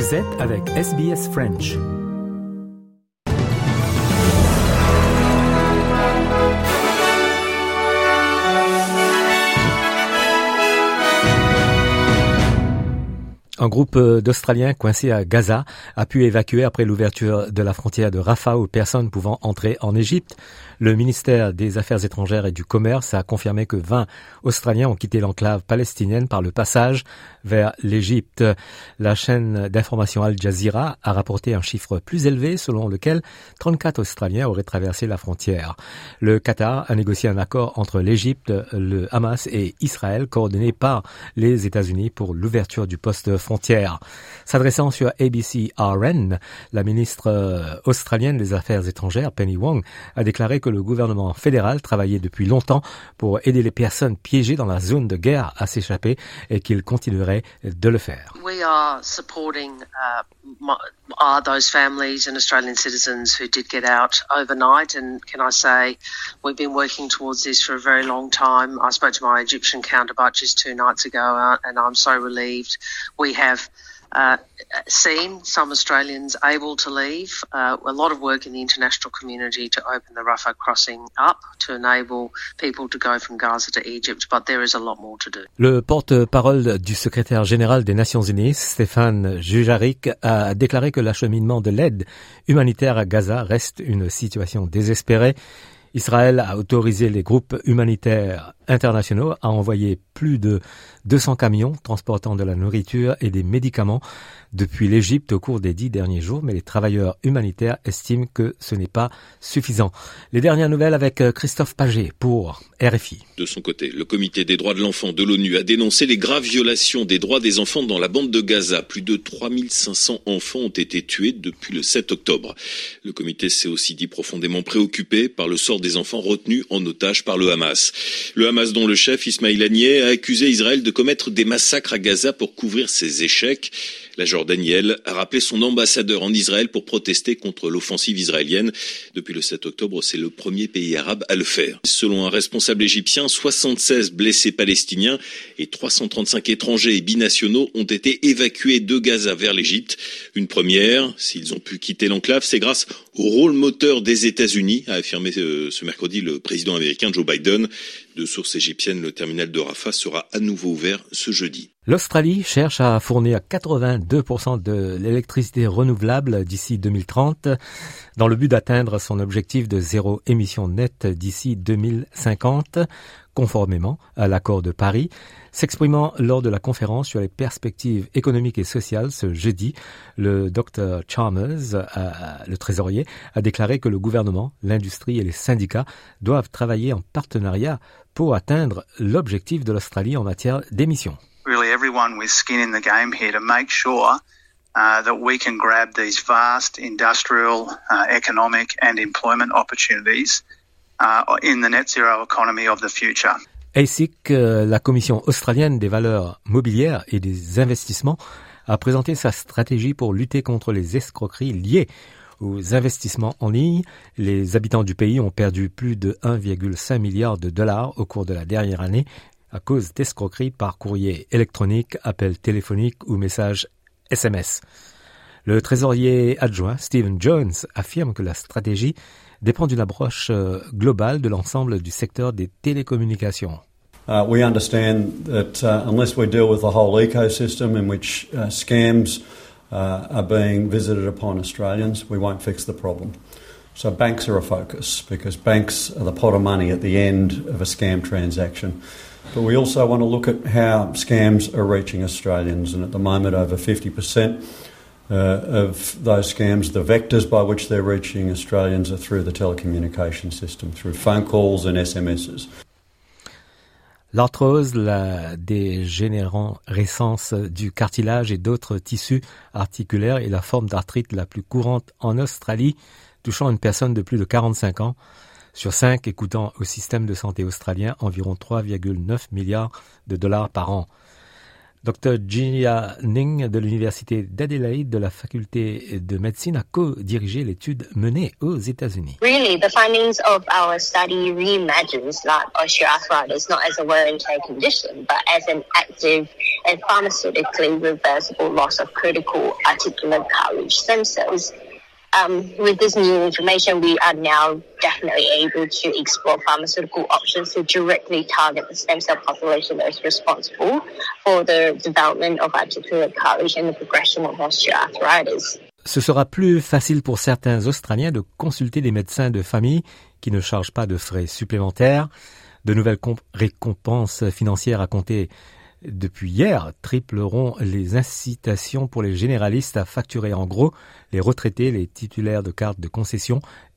Vous avec SBS French. Un groupe d'Australiens coincés à Gaza a pu évacuer après l'ouverture de la frontière de Rafah aux personnes pouvant entrer en Égypte. Le ministère des Affaires étrangères et du Commerce a confirmé que 20 Australiens ont quitté l'enclave palestinienne par le passage vers l'Égypte. La chaîne d'information Al Jazeera a rapporté un chiffre plus élevé selon lequel 34 Australiens auraient traversé la frontière. Le Qatar a négocié un accord entre l'Égypte, le Hamas et Israël coordonné par les États-Unis pour l'ouverture du poste frontière. S'adressant sur ABC RN, la ministre australienne des Affaires étrangères, Penny Wong, a déclaré le gouvernement fédéral travaillait depuis longtemps pour aider les personnes piégées dans la zone de guerre à s'échapper et qu'il continuerait de le faire. We are supporting uh, are those families and Australian citizens who did get out overnight. And can I say, we've been working towards this for a very long time. I spoke to my Egyptian counterpart just two nights ago, uh, and I'm so relieved. We have uh, seen some Australians able to leave. Uh, a lot of work in the international community to open the Rafah crossing up to enable people to go from Gaza to Egypt, but there is a lot more to do. Le porte-parole du secrétaire général des Nations Unies, Stéphane Jujarik, a déclaré que l'acheminement de l'aide humanitaire à Gaza reste une situation désespérée. Israël a autorisé les groupes humanitaires internationaux à envoyer plus de 200 camions transportant de la nourriture et des médicaments depuis l'Égypte au cours des dix derniers jours, mais les travailleurs humanitaires estiment que ce n'est pas suffisant. Les dernières nouvelles avec euh, Christophe Paget pour RFI. De son côté, le comité des droits de l'enfant de l'ONU a dénoncé les graves violations des droits des enfants dans la bande de Gaza. Plus de 3500 enfants ont été tués depuis le 7 octobre. Le comité s'est aussi dit profondément préoccupé par le sort des enfants retenus en otage par le Hamas. Le Hamas dont le chef Ismail Haniyeh a accusé Israël de commettre des massacres à Gaza pour couvrir ses échecs. La Jordanielle a rappelé son ambassadeur en Israël pour protester contre l'offensive israélienne. Depuis le 7 octobre, c'est le premier pays arabe à le faire. Selon un responsable égyptien, 76 blessés palestiniens et 335 étrangers et binationaux ont été évacués de Gaza vers l'Égypte. Une première, s'ils ont pu quitter l'enclave, c'est grâce rôle moteur des États-Unis, a affirmé euh, ce mercredi le président américain Joe Biden. De sources égyptiennes, le terminal de Rafah sera à nouveau ouvert ce jeudi. L'Australie cherche à fournir 82% de l'électricité renouvelable d'ici 2030 dans le but d'atteindre son objectif de zéro émission nette d'ici 2050 conformément à l'accord de Paris. S'exprimant lors de la conférence sur les perspectives économiques et sociales ce jeudi, le Dr Chalmers, euh, le trésorier, a déclaré que le gouvernement, l'industrie et les syndicats doivent travailler en partenariat pour atteindre l'objectif de l'Australie en matière d'émissions. Really everyone with skin in the game here to make sure uh, that we can grab these vast industrial, uh, economic and employment opportunities uh, in the net zero economy of the future. ASIC, la Commission australienne des valeurs mobilières et des investissements, a présenté sa stratégie pour lutter contre les escroqueries liées aux investissements en ligne. Les habitants du pays ont perdu plus de 1,5 milliard de dollars au cours de la dernière année à cause d'escroqueries par courrier électronique, appels téléphoniques ou messages SMS. Le trésorier adjoint Stephen Jones affirme que la stratégie dépend d'une approche euh, globale de l'ensemble du secteur des télécommunications. Uh, we understand that uh, unless we deal with the whole ecosystem uh, scams uh, are being visited upon Australians, we won't fix the problem. So banks are a focus because banks are the pot of money at the end of a scam transaction. But we also want to look at how scams are reaching Australians, and at the moment, over 50% uh, of those scams, the vectors by which they're reaching Australians are through the telecommunication system, through phone calls and SMSs. L'arthrose, la dégénérescence du cartilage et d'autres tissus articulaires est la forme d'arthrite la plus courante en Australie, touchant une personne de plus de 45 ans. Sur 5 écoutant au système de santé australien, environ 3,9 milliards de dollars par an. Dr. Gia Ning de l'Université d'Adelaide de la faculté de médecine a co-dirigé l'étude menée aux États-Unis. Really, the findings of our study reimagines like osteoarthritis not as a wear and tear condition, but as an active and pharmaceutically reversible loss of critical articular cartilage stem cells um, with this new information, we are now definitely able to explore pharmaceutical options to directly target the stem cell population that is responsible for the development of articular cartilage and the progression of osteoarthritis. Ce sera plus facile pour certains Australiens de consulter des médecins de famille qui ne chargent pas de frais supplémentaires. De nouvelles récompenses financières à compter depuis hier tripleront les incitations pour les généralistes à facturer. En gros les retraités, les titulaires de cartes de concession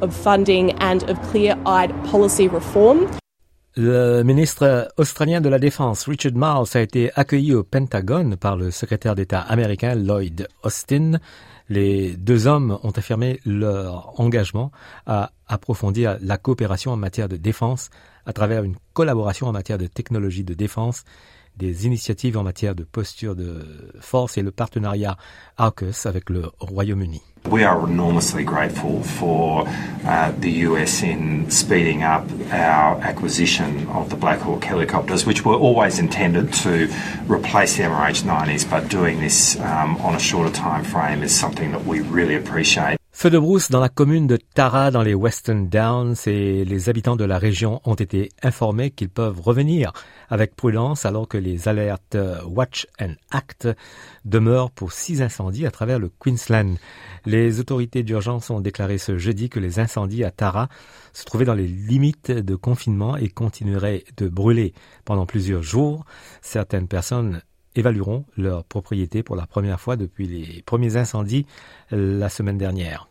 of funding and of clear-eyed policy reform. Le ministre australien de la Défense, Richard Marles, a été accueilli au Pentagone par le secrétaire d'État américain Lloyd Austin. Les deux hommes ont affirmé leur engagement à approfondir la coopération en matière de défense à travers une collaboration en matière de technologie de défense des initiatives en matière de posture de force et le partenariat AUKUS avec le Royaume-Uni. We are enormously grateful for uh, the US in speeding up our acquisition of the Black Hawk helicopters, which were always intended to replace the MRH-90s, but doing this um, on a shorter time frame is something that we really appreciate. Feu de brousse dans la commune de Tara dans les Western Downs et les habitants de la région ont été informés qu'ils peuvent revenir avec prudence alors que les alertes Watch and Act demeurent pour six incendies à travers le Queensland. Les autorités d'urgence ont déclaré ce jeudi que les incendies à Tara se trouvaient dans les limites de confinement et continueraient de brûler pendant plusieurs jours. Certaines personnes évalueront leur propriété pour la première fois depuis les premiers incendies la semaine dernière.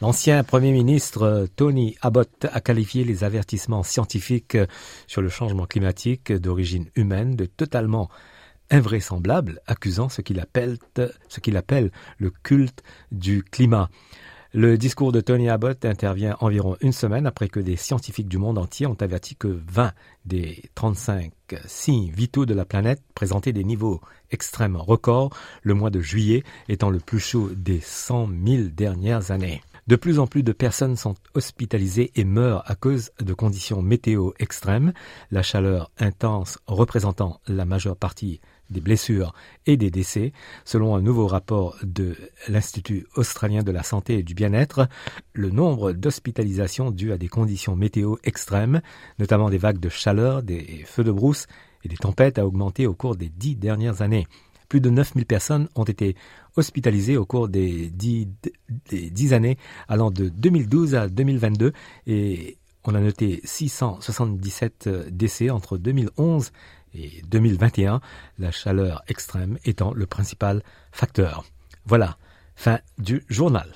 L'ancien Premier ministre Tony Abbott a qualifié les avertissements scientifiques sur le changement climatique d'origine humaine de totalement invraisemblables, accusant ce qu'il appelle le culte du climat. Le discours de Tony Abbott intervient environ une semaine après que des scientifiques du monde entier ont averti que 20 des 35 signes vitaux de la planète présentaient des niveaux extrêmes records, le mois de juillet étant le plus chaud des 100 000 dernières années. De plus en plus de personnes sont hospitalisées et meurent à cause de conditions météo extrêmes, la chaleur intense représentant la majeure partie des blessures et des décès. Selon un nouveau rapport de l'Institut australien de la santé et du bien-être, le nombre d'hospitalisations dues à des conditions météo extrêmes, notamment des vagues de chaleur, des feux de brousse et des tempêtes, a augmenté au cours des dix dernières années. Plus de 9000 personnes ont été hospitalisées au cours des dix, des dix années allant de 2012 à 2022 et on a noté 677 décès entre 2011 et 2021, la chaleur extrême étant le principal facteur. Voilà, fin du journal.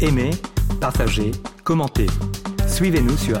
Aimez, partagez, commentez. Suivez-nous sur